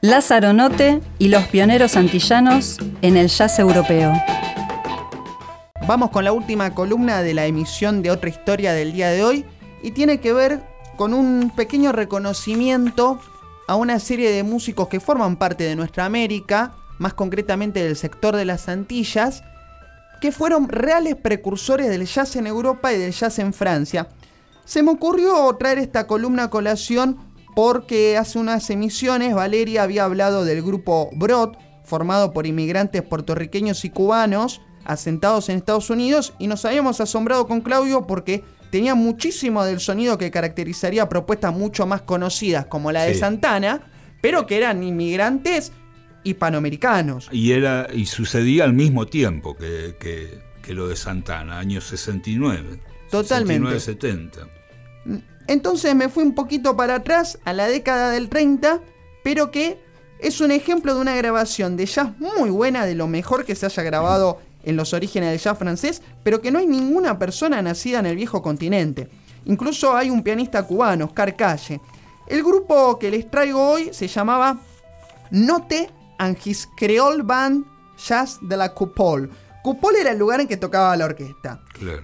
Lázaro Note y los pioneros antillanos en el jazz europeo. Vamos con la última columna de la emisión de otra historia del día de hoy y tiene que ver con un pequeño reconocimiento a una serie de músicos que forman parte de nuestra América, más concretamente del sector de las Antillas, que fueron reales precursores del jazz en Europa y del jazz en Francia. Se me ocurrió traer esta columna a colación porque hace unas emisiones Valeria había hablado del grupo Brod, formado por inmigrantes puertorriqueños y cubanos asentados en Estados Unidos, y nos habíamos asombrado con Claudio porque tenía muchísimo del sonido que caracterizaría propuestas mucho más conocidas como la de Santana, pero que eran inmigrantes hispanoamericanos. Y, era, y sucedía al mismo tiempo que, que, lo de Santana, años 69. Totalmente. 69, 70. Entonces me fui un poquito para atrás, a la década del 30, pero que es un ejemplo de una grabación de jazz muy buena, de lo mejor que se haya grabado en los orígenes del jazz francés, pero que no hay ninguna persona nacida en el viejo continente. Incluso hay un pianista cubano, Oscar Calle. El grupo que les traigo hoy se llamaba Note and Creole Band Jazz de la Coupole. Coupole era el lugar en que tocaba la orquesta.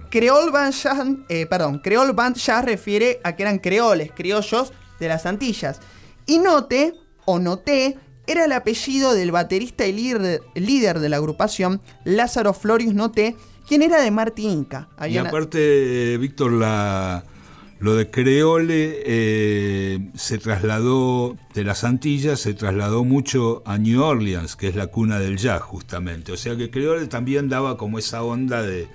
Creole Band Jazz, eh, perdón, Creole Band Jazz refiere a que eran creoles, criollos de las Antillas. Y Note, o Noté, era el apellido del baterista y líder, de la agrupación, Lázaro Florius Noté, quien era de Martinica. y aparte, Víctor, la, lo de Creole eh, se trasladó de las Antillas, se trasladó mucho a New Orleans, que es la cuna del jazz, justamente. O sea que Creole también daba como esa onda de,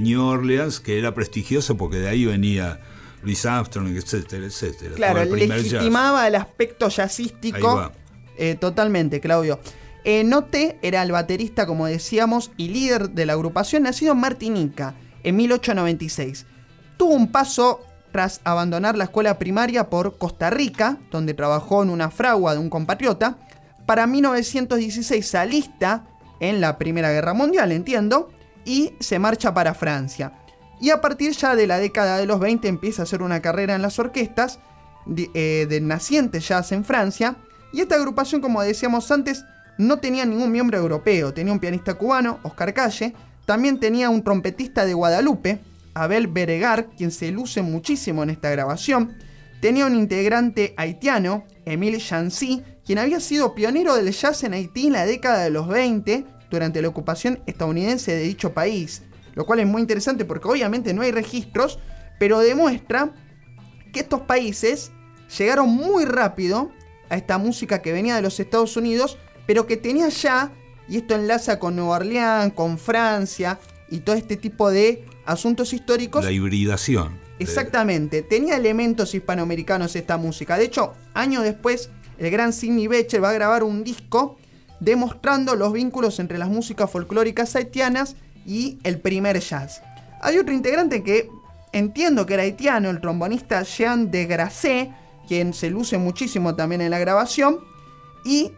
New Orleans, que era prestigioso porque de ahí venía Louis Armstrong, etcétera, etcétera. Claro, legitimaba el aspecto jazzístico eh, totalmente, Claudio. Eh, Note era el baterista, como decíamos, y líder de la agrupación, nacido en Martinica en 1896. Tuvo un paso tras abandonar la escuela primaria por Costa Rica, donde trabajó en una fragua de un compatriota. Para 1916 alista en la Primera Guerra Mundial, entiendo, y se marcha para Francia. Y a partir ya de la década de los 20 empieza a hacer una carrera en las orquestas de, eh, de naciente jazz en Francia y esta agrupación, como decíamos antes, no tenía ningún miembro europeo. Tenía un pianista cubano, Oscar Calle, también tenía un trompetista de Guadalupe, Abel Beregar, quien se luce muchísimo en esta grabación. Tenía un integrante haitiano, Emile Chancy, quien había sido pionero del jazz en Haití en la década de los 20, durante la ocupación estadounidense de dicho país. Lo cual es muy interesante porque obviamente no hay registros, pero demuestra que estos países llegaron muy rápido a esta música que venía de los Estados Unidos, pero que tenía ya, y esto enlaza con Nueva Orleans, con Francia y todo este tipo de asuntos históricos. La hibridación. Exactamente, tenía elementos hispanoamericanos esta música. De hecho, años después, el gran Sidney Becher va a grabar un disco demostrando los vínculos entre las músicas folclóricas haitianas y el primer jazz. Hay otro integrante que entiendo que era haitiano, el trombonista Jean de Grasset, quien se luce muchísimo también en la grabación. Y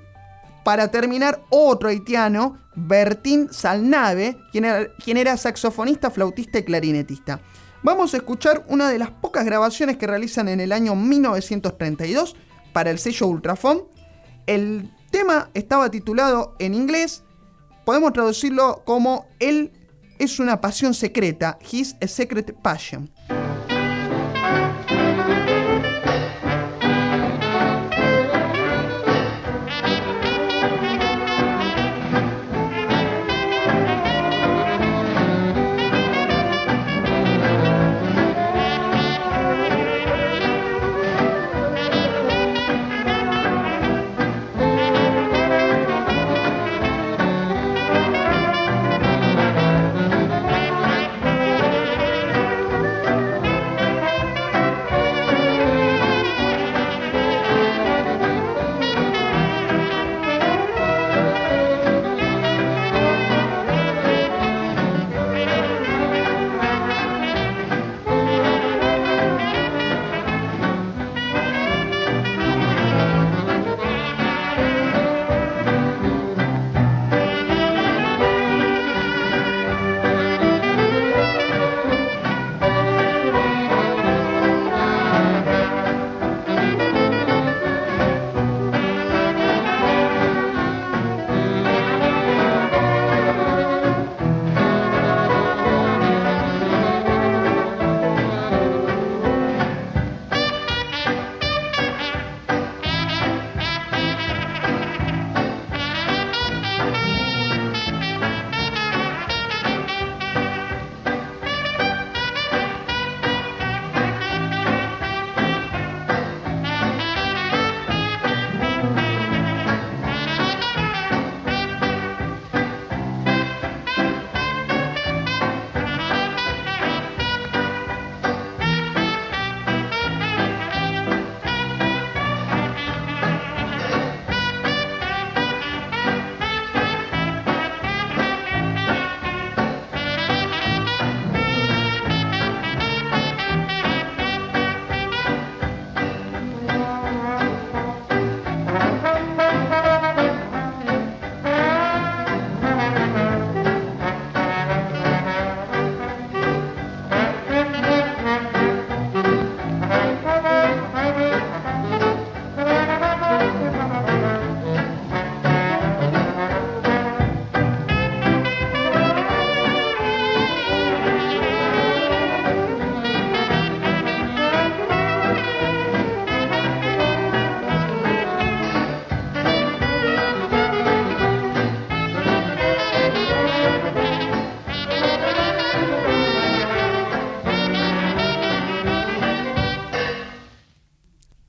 para terminar, otro haitiano, Bertín Salnave, quien era, saxofonista, flautista y clarinetista. Vamos a escuchar una de las pocas grabaciones que realizan en el año 1932 para el sello Ultrafon. El tema estaba titulado en inglés, podemos traducirlo como Él es una pasión secreta, His Secret Passion.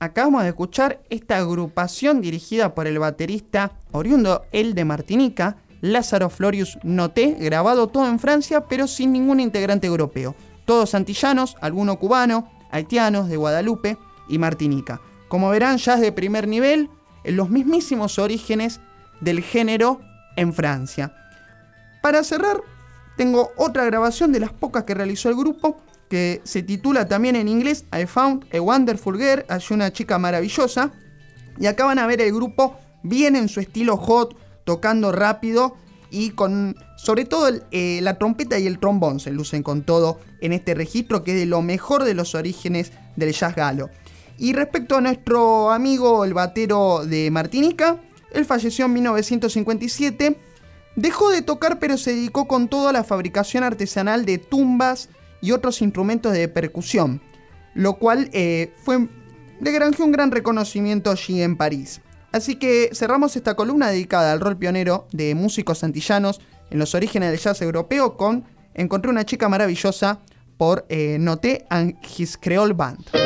Acabamos de escuchar esta agrupación dirigida por el baterista oriundo el de Martinica, Lázaro Florius Noté, grabado todo en Francia, pero sin ningún integrante europeo. Todos antillanos, alguno cubano, haitianos, de Guadalupe y Martinica. Como verán, ya es de primer nivel, en los mismísimos orígenes del género en Francia. Para cerrar, tengo otra grabación de las pocas que realizó el grupo, que se titula también en inglés I Found a Wonderful Girl, hay una chica maravillosa. Y acá van a ver el grupo bien en su estilo hot, tocando rápido y con sobre todo eh, la trompeta y el trombón se lucen con todo en este registro que es de lo mejor de los orígenes del jazz galo. Y respecto a nuestro amigo el batero de Martinica, él falleció en 1957, dejó de tocar pero se dedicó con todo a la fabricación artesanal de tumbas y otros instrumentos de percusión, lo cual eh, fue, le granjeó un gran reconocimiento allí en París. Así que cerramos esta columna dedicada al rol pionero de músicos antillanos en los orígenes del jazz europeo con Encontré una chica maravillosa por eh, Noté and His Creole Band.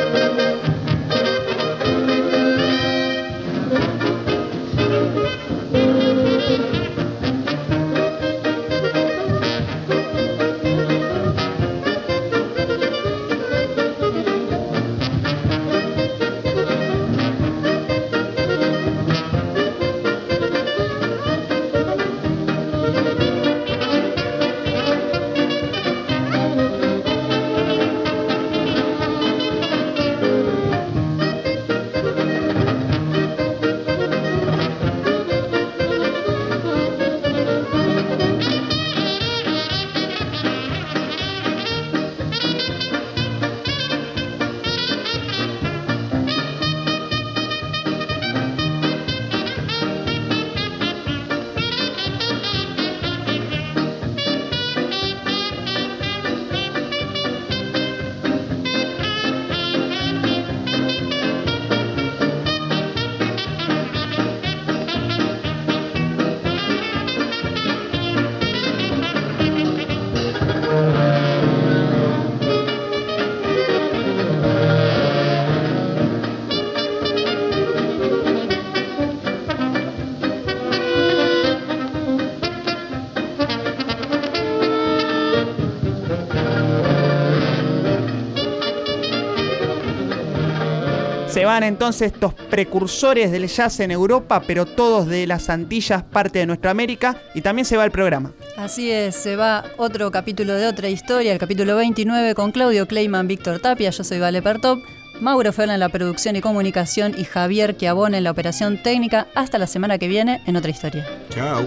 Se van entonces estos precursores del jazz en Europa, pero todos de las Antillas, parte de nuestra América, y también se va el programa. Así es, se va otro capítulo de otra historia, el capítulo 29 con Claudio Kleiman, Víctor Tapia, yo soy Vale Pertop, Mauro Feola en la producción y comunicación y Javier Chiavone en la operación técnica. Hasta la semana que viene en otra historia. Chao.